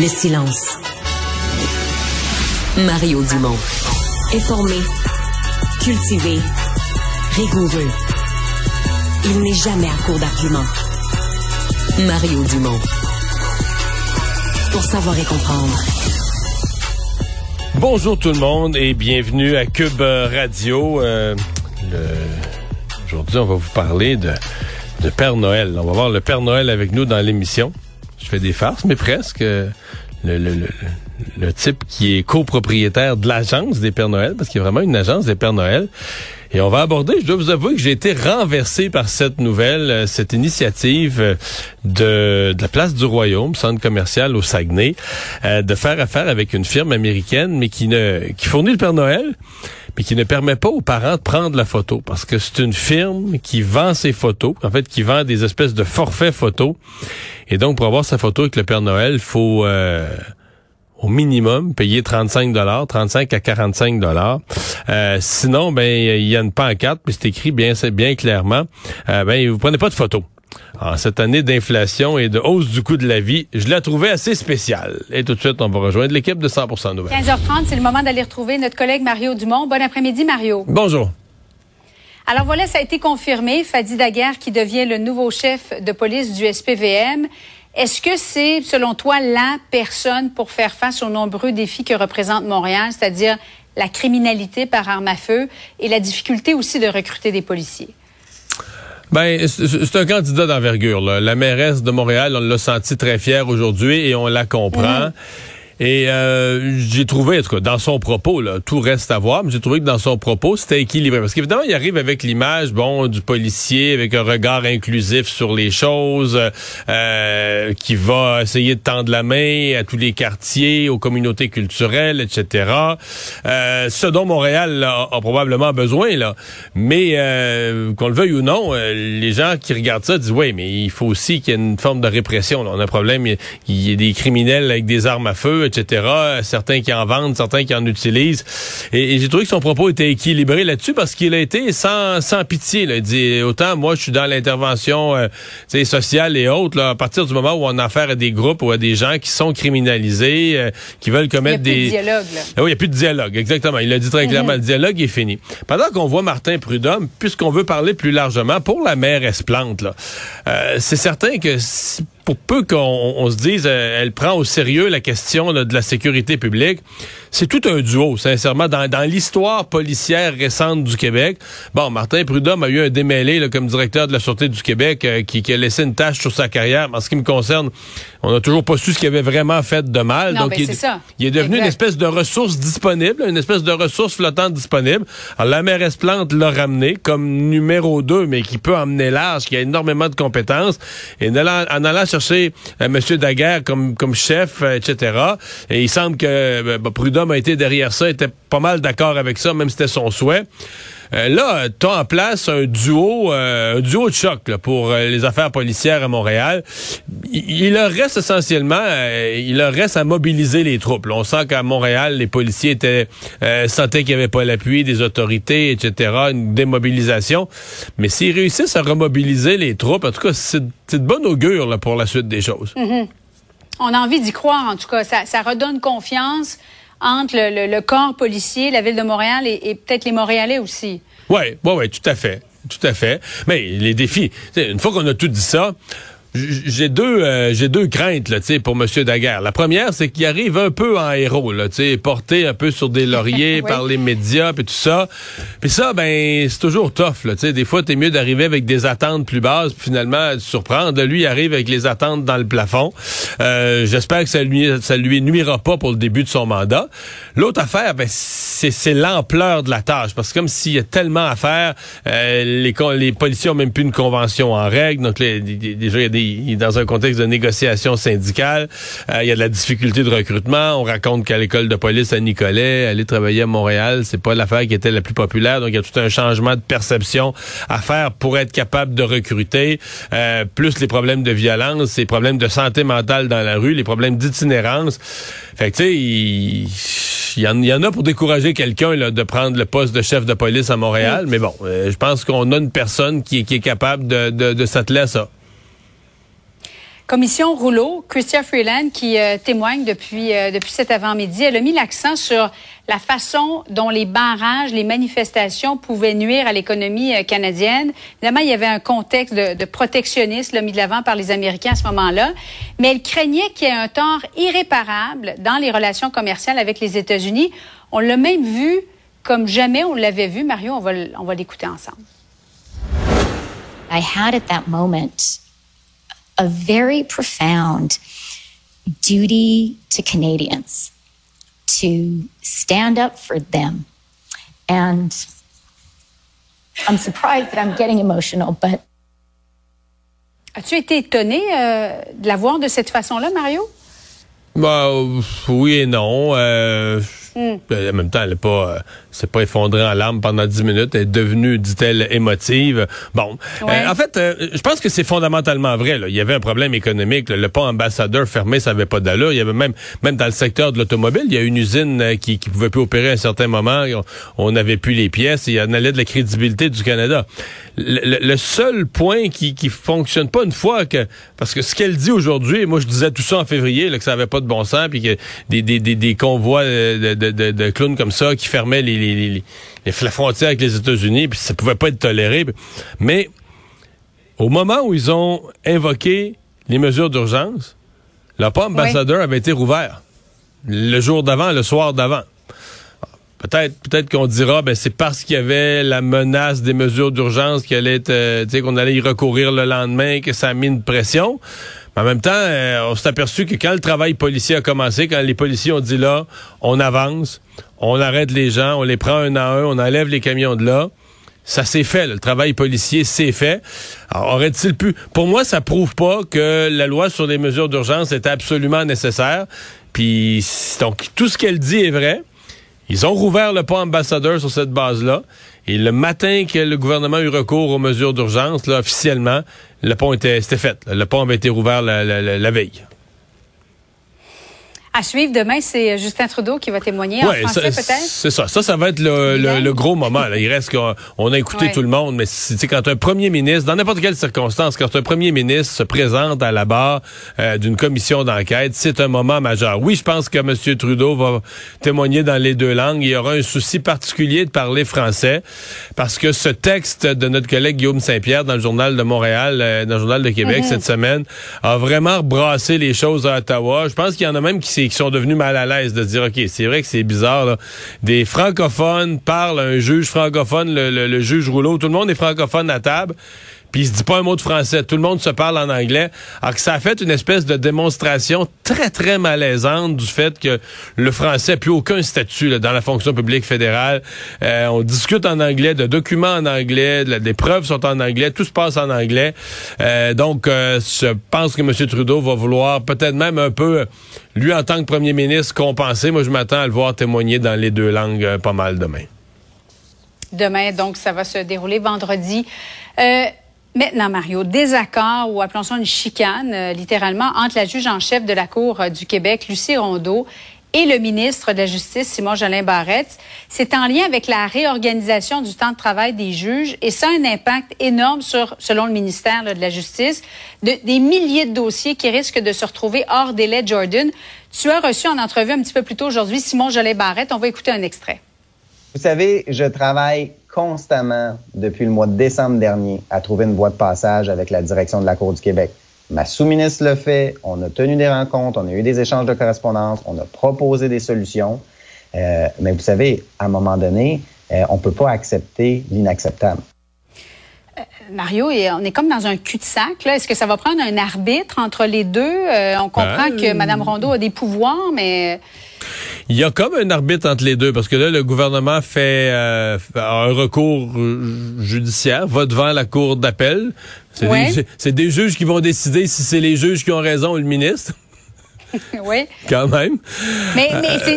le silence. Mario Dumont. Informé, cultivé, rigoureux. Il n'est jamais à court d'arguments. Mario Dumont. Pour savoir et comprendre. Bonjour tout le monde et bienvenue à Cube Radio. Euh, Aujourd'hui, on va vous parler de, de Père Noël. On va voir le Père Noël avec nous dans l'émission. Je fais des farces, mais presque. Le, le, le, le type qui est copropriétaire de l'agence des Pères Noël, parce qu'il y a vraiment une agence des Pères Noël. Et on va aborder, je dois vous avouer que j'ai été renversé par cette nouvelle, euh, cette initiative euh, de, de la place du Royaume, centre commercial au Saguenay, euh, de faire affaire avec une firme américaine, mais qui ne qui fournit le Père Noël, mais qui ne permet pas aux parents de prendre la photo, parce que c'est une firme qui vend ses photos, en fait, qui vend des espèces de forfaits photos. Et donc, pour avoir sa photo avec le Père Noël, il faut... euh, au minimum payer 35 dollars, 35 à 45 dollars. Euh, sinon, ben il y a une pancarte, puis c'est écrit bien, bien clairement. Euh, ben vous prenez pas de photos. En cette année d'inflation et de hausse du coût de la vie, je la trouvais assez spéciale. Et tout de suite, on va rejoindre l'équipe de 100% Nouvelles. 15h30, c'est le moment d'aller retrouver notre collègue Mario Dumont. Bon après-midi, Mario. Bonjour. Alors voilà, ça a été confirmé. Fadi Daguerre qui devient le nouveau chef de police du SPVM. Est-ce que c'est, selon toi, la personne pour faire face aux nombreux défis que représente Montréal, c'est-à-dire la criminalité par arme à feu et la difficulté aussi de recruter des policiers? Ben, c'est un candidat d'envergure. La mairesse de Montréal, on l'a senti très fière aujourd'hui et on la comprend. Et euh, j'ai trouvé, en tout cas, dans son propos, là, tout reste à voir, mais j'ai trouvé que dans son propos, c'était équilibré. Parce qu'évidemment, il arrive avec l'image, bon, du policier, avec un regard inclusif sur les choses, euh, qui va essayer de tendre la main à tous les quartiers, aux communautés culturelles, etc. Euh, ce dont Montréal a, probablement besoin, là. Mais euh, qu'on le veuille ou non, euh, les gens qui regardent ça disent, oui, mais il faut aussi qu'il y ait une forme de répression. là. On a un problème, il y a des criminels avec des armes à feu, etc. Certains qui en vendent, certains qui en utilisent. Et, et j'ai trouvé que son propos était équilibré là-dessus parce qu'il a été sans, sans pitié. Là. Il dit autant moi je suis dans l'intervention euh, sociale et autres. Là, à partir du moment où on a affaire à des groupes ou à des gens qui sont criminalisés, euh, qui veulent Il n'y a commettre plus des de dialogue, là. ah oui, il n'y a plus de dialogue, exactement. Il l'a dit très clairement, le dialogue est fini. Pendant qu'on voit Martin Prudhomme, puisqu'on veut parler plus largement, pour la maire Esplante, là, euh, c'est certain que si- pour peu qu'on on se dise, euh, elle prend au sérieux la question là, de la sécurité publique, c'est tout un duo, sincèrement, dans, dans l'histoire policière récente du Québec. Bon, Martin Prudhomme a eu un démêlé là, comme directeur de la Sûreté du Québec euh, qui, qui a laissé une tâche sur sa carrière. En ce qui me concerne, on n'a toujours pas su ce qu'il avait vraiment fait de mal. Non, Donc, ben, il, est- ça. il est devenu une espèce de ressource disponible, une espèce de ressource flottante disponible. Alors, la mairesse Plante l'a ramené comme numéro 2, mais qui peut emmener large, qui a énormément de compétences. Et en allant, en allant chercher euh, M. Daguerre comme, chef, euh, etc., et il semble que euh, ben, Prudhomme a été derrière ça, était pas mal d'accord avec ça, même si c'était son souhait. Euh, là, tu en place un duo, euh, un duo de choc là, pour euh, les affaires policières à Montréal. Il, leur reste essentiellement, euh, il leur reste à mobiliser les troupes. On sent qu'à Montréal, les policiers étaient euh, sentaient qu'il n'y avait pas l'appui des autorités, etc., une démobilisation. Mais s'ils réussissent à remobiliser les troupes, en tout cas, c'est de bonne augure là, pour la suite des choses. On a envie d'y croire, en tout cas. Ça redonne confiance entre le, corps policier, la ville de Montréal et, peut-être les Montréalais aussi. Oui, oui, oui, tout à fait. Tout à fait. Mais les défis, une fois qu'on a tout dit ça, j'ai deux euh, j'ai deux craintes là, pour Monsieur Daguerre. La première, c'est qu'il arrive un peu en héros, là, porté un peu sur des lauriers par les médias et tout ça. Puis ça, ben c'est toujours tough. Là, des fois, t'es mieux d'arriver avec des attentes plus basses, puis finalement de surprendre. Lui, il arrive avec les attentes dans le plafond. Euh, j'espère que ça lui ça lui nuira pas pour le début de son mandat. L'autre affaire, ben c'est l'ampleur de la tâche, parce que comme s'il y a tellement à faire, euh, les les policiers ont même plus une convention en règle, donc les, déjà il y a des il est dans un contexte de négociation syndicale. Euh, il y a de la difficulté de recrutement. On raconte qu'à l'école de police à Nicolet, aller travailler à Montréal, c'est pas l'affaire qui était la plus populaire. Donc il y a tout un changement de perception à faire pour être capable de recruter. Euh, plus les problèmes de violence, les problèmes de santé mentale dans la rue, les problèmes d'itinérance. Fait que tu sais, il il y, en, a pour décourager quelqu'un de prendre le poste de chef de police à Montréal, mais bon, euh, je pense qu'on a une personne qui, qui est capable de, de, de s'atteler à ça. Commission Rouleau, Christian Freeland, qui euh, témoigne depuis, euh, depuis cet avant-midi, elle a mis l'accent sur la façon dont les barrages, les manifestations pouvaient nuire à l'économie euh, canadienne. Évidemment, il y avait un contexte de, de protectionnisme mis de l'avant par les Américains à ce moment-là, mais elle craignait qu'il y ait un tort irréparable dans les relations commerciales avec les États-Unis. On l'a même vu comme jamais on l'avait vu. Mario, on va, on va l'écouter ensemble. I had at that moment a very profound duty to Canadians to stand up for them. And I'm surprised that I'm getting emotional, but. As-tu été étonné euh, de la voir de cette façon-là, Mario? Bah, oui et non. Euh, hmm. En même temps, elle n'est pas. S'est pas effondrée en larmes pendant dix minutes. Elle est devenue, dit-elle, émotive. Bon, euh, en fait, euh, je pense que c'est fondamentalement vrai. Là. Il y avait un problème économique. Le pont ambassadeur fermé, ça n'avait pas d'allure. Il y avait même, même dans le secteur de l'automobile, il y a une usine euh, qui, qui pouvait plus opérer à un certain moment. On n'avait plus les pièces. Il y en allait de la crédibilité du Canada. Le, seul point qui, qui fonctionne pas une fois que, parce que ce qu'elle dit aujourd'hui, moi je disais tout ça en février, là, que ça avait pas de bon sens, puis que des, des, des, des convois de, de, de, de clowns comme ça qui fermaient les les, la frontière avec les États-Unis, puis ça pouvait pas être toléré. Mais au moment où ils ont invoqué les mesures d'urgence, le pont ambassadeur avait été rouvert le jour d'avant, le soir d'avant. Peut-être, peut-être qu'on dira, ben c'est parce qu'il y avait la menace des mesures d'urgence qu'elle est, euh, qu'on allait y recourir le lendemain que ça a mis une pression. Mais en même temps, euh, on s'est aperçu que quand le travail policier a commencé, quand les policiers ont dit là, on avance, on arrête les gens, on les prend un à un, on enlève les camions de là. Ça s'est fait, le travail policier s'est fait. Aurait-il pu... Pour moi, ça prouve pas que la loi sur les mesures d'urgence est absolument nécessaire. Puis, donc, tout ce qu'elle dit est vrai. Ils ont rouvert le pont ambassadeur sur cette base-là. Et le matin que le gouvernement a eu recours aux mesures d'urgence, là, officiellement, le pont était, fait. Le pont avait été rouvert la veille. À suivre demain, c'est Justin Trudeau qui va témoigner en français peut-être? C'est ça. Ça, ça va être le, gros moment. Il reste qu'on a écouté tout le monde, mais c'est quand un premier ministre, dans n'importe quelle circonstance, quand un premier ministre se présente à la barre euh, d'une commission d'enquête, c'est un moment majeur. Oui, je pense que M. Trudeau va témoigner dans les deux langues. Il y aura un souci particulier de parler français parce que ce texte de notre collègue Guillaume Saint-Pierre dans le journal de Montréal, euh, dans le journal de Québec mm-hmm. cette semaine, a vraiment brassé les choses à Ottawa. Je pense qu'il y en a même qui qui sont devenus mal à l'aise de dire, OK, c'est vrai que c'est bizarre. Des francophones parlent un juge francophone, le, juge Rouleau, tout le monde est francophone à table puis il se dit pas un mot de français. Tout le monde se parle en anglais. Alors que ça a fait une espèce de démonstration très, très malaisante du fait que le français n'a plus aucun statut dans la fonction publique fédérale. Euh, on discute en anglais, de documents en anglais, des preuves sont en anglais, tout se passe en anglais. Euh, donc, euh, je pense que M. Trudeau va vouloir peut-être même un peu, lui en tant que premier ministre, compenser. Moi, je m'attends à le voir témoigner dans les deux langues pas mal demain. Demain, donc, ça va se dérouler vendredi. Euh, Maintenant, Mario, désaccord ou appelons ça une chicane, euh, littéralement, entre la juge en chef de la Cour euh, du Québec, Lucie Rondeau, et le ministre de la Justice, Simon Jolin Barrette. C'est en lien avec la réorganisation du temps de travail des juges et ça a un impact énorme sur, selon le ministère de la Justice, des milliers de dossiers qui risquent de se retrouver hors délai. Jordan, tu as reçu en entrevue un petit peu plus tôt aujourd'hui Simon Jolin Barrette. On va écouter un extrait. Vous savez, je travaille constamment depuis le mois de décembre dernier à trouver une voie de passage avec la direction de la Cour du Québec. Ma sous-ministre le fait. On a tenu des rencontres, on a eu des échanges de correspondance, on a proposé des solutions. Euh, mais vous savez, à un moment donné, euh, on ne peut pas accepter l'inacceptable. Euh, Mario, on est comme dans un cul-de-sac. Est-ce que ça va prendre un arbitre entre les deux? on comprend ben, que Mme Rondeau a des pouvoirs, mais... Il y a comme un arbitre entre les deux, parce que là, le gouvernement fait un recours judiciaire, va devant la cour d'appel. C'est des, juges qui vont décider si c'est les juges qui ont raison ou le ministre. oui. Quand même. Mais,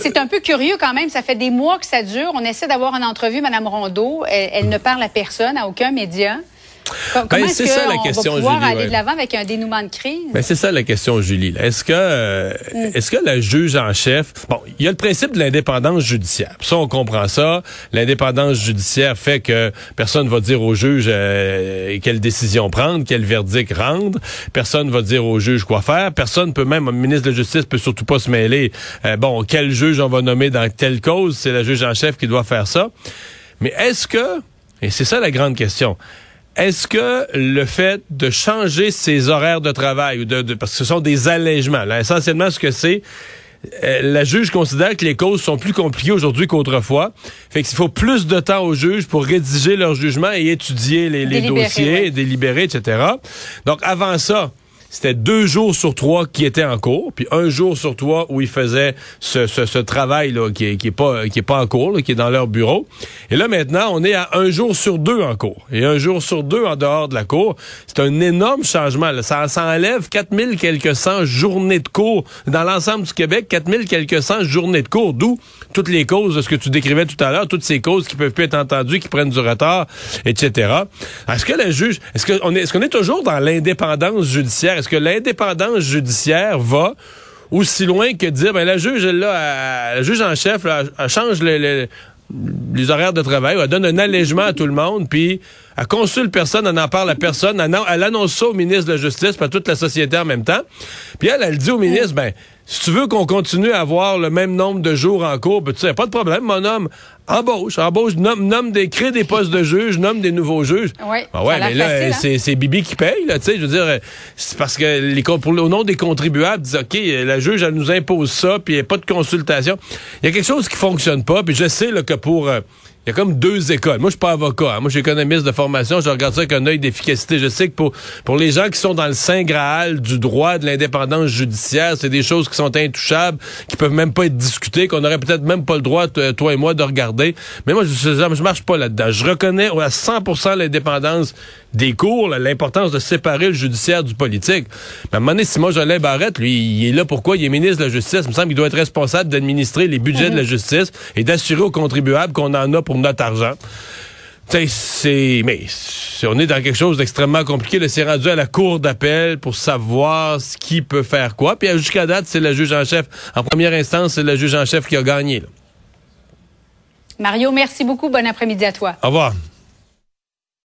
c'est un peu curieux quand même. Ça fait des mois que ça dure. On essaie d'avoir une entrevue, Mme Rondeau. Elle, ne parle à personne, à aucun média. Comment ben, est-ce qu'on va pouvoir aller de l'avant avec un dénouement de crise? Ben, c'est ça la question, Julie. Est-ce que, euh, mm. est-ce que la juge en chef, bon, il y a le principe de l'indépendance judiciaire. Ça, on comprend ça. L'indépendance judiciaire fait que personne va dire au juge euh, quelle décision prendre, quel verdict rendre. Personne va dire au juge quoi faire. Personne peut même, le ministre de la Justice peut surtout pas se mêler. Euh, bon, quel juge on va nommer dans telle cause, c'est la juge en chef qui doit faire ça. Mais est-ce que, et c'est ça la grande question, est-ce que le fait de changer ses horaires de travail, ou de, parce que ce sont des allègements, là, essentiellement ce que c'est, euh, la juge considère que les causes sont plus compliquées aujourd'hui qu'autrefois. Fait qu'il faut plus de temps aux juges pour rédiger leur jugement et étudier les, dossiers, délibérer, etc. Donc avant ça, c'était deux jours sur trois qui étaient en cours, puis un jour sur trois où ils faisaient ce, ce, travail là qui est, qui est pas qui est pas en cours, qui est dans leur bureau. Et là maintenant, on est à un jour sur deux en cours et un jour sur deux en dehors de la cour. C'est un énorme changement. Là. Ça, ça enlève 4000 quelques cent journées de cours dans l'ensemble du Québec, 4000 quelques cent journées de cours, d'où toutes les causes de ce que tu décrivais tout à l'heure, toutes ces causes qui peuvent plus être entendues, qui prennent du retard, etc. Est-ce que la juge, est-ce qu'on est, est-ce qu'on est toujours dans l'indépendance judiciaire? Est-ce que l'indépendance judiciaire va aussi loin que dire, ben la juge, là, la juge en chef, elle change les, horaires de travail, elle donne un allègement à tout le monde, puis elle consulte personne, elle n'en parle à personne, elle, annonce ça au ministre de la Justice, pas toute la société en même temps. Puis elle, elle dit au ministre, ben, si tu veux qu'on continue à avoir le même nombre de jours en cours, ben, tu sais, pas de problème, mon homme. Embauche, embauche, nomme, nomme des, crée des postes de juges, nomme des nouveaux juges. Oui. Ah ouais, mais là, hein? c'est Bibi qui paye, là, tu sais, je veux dire, c'est parce que les, pour, au nom des contribuables, disent, OK, la juge, elle nous impose ça, puis il n'y a pas de consultation. Il y a quelque chose qui fonctionne pas, puis je sais, là, que pour, euh, il y a comme deux écoles. Moi, je suis pas avocat. Hein. Moi, je suis économiste de formation. Je regarde ça avec un œil d'efficacité. Je sais que pour, pour les gens qui sont dans le saint graal du droit de l'indépendance judiciaire, c'est des choses qui sont intouchables, qui peuvent même pas être discutées, qu'on aurait peut-être même pas le droit, toi et moi, de regarder. Mais moi, je, je, marche pas là-dedans. Je reconnais à 100% l'indépendance des cours, l'importance de séparer le judiciaire du politique. Mais à un moment donné, Simon Jolin Barrette, lui, il est là pourquoi? Il est ministre de la Justice. Il me semble qu'il doit être responsable d'administrer les budgets de la justice et d'assurer aux contribuables qu'on en a pour notre argent. C'est, mais on est dans quelque chose d'extrêmement compliqué. Le c'est rendu à la cour d'appel pour savoir ce qui peut faire quoi. Puis jusqu'à date, c'est le juge en chef. En première instance, c'est le juge en chef qui a gagné. Mario, merci beaucoup. Bon après-midi à toi. Au revoir.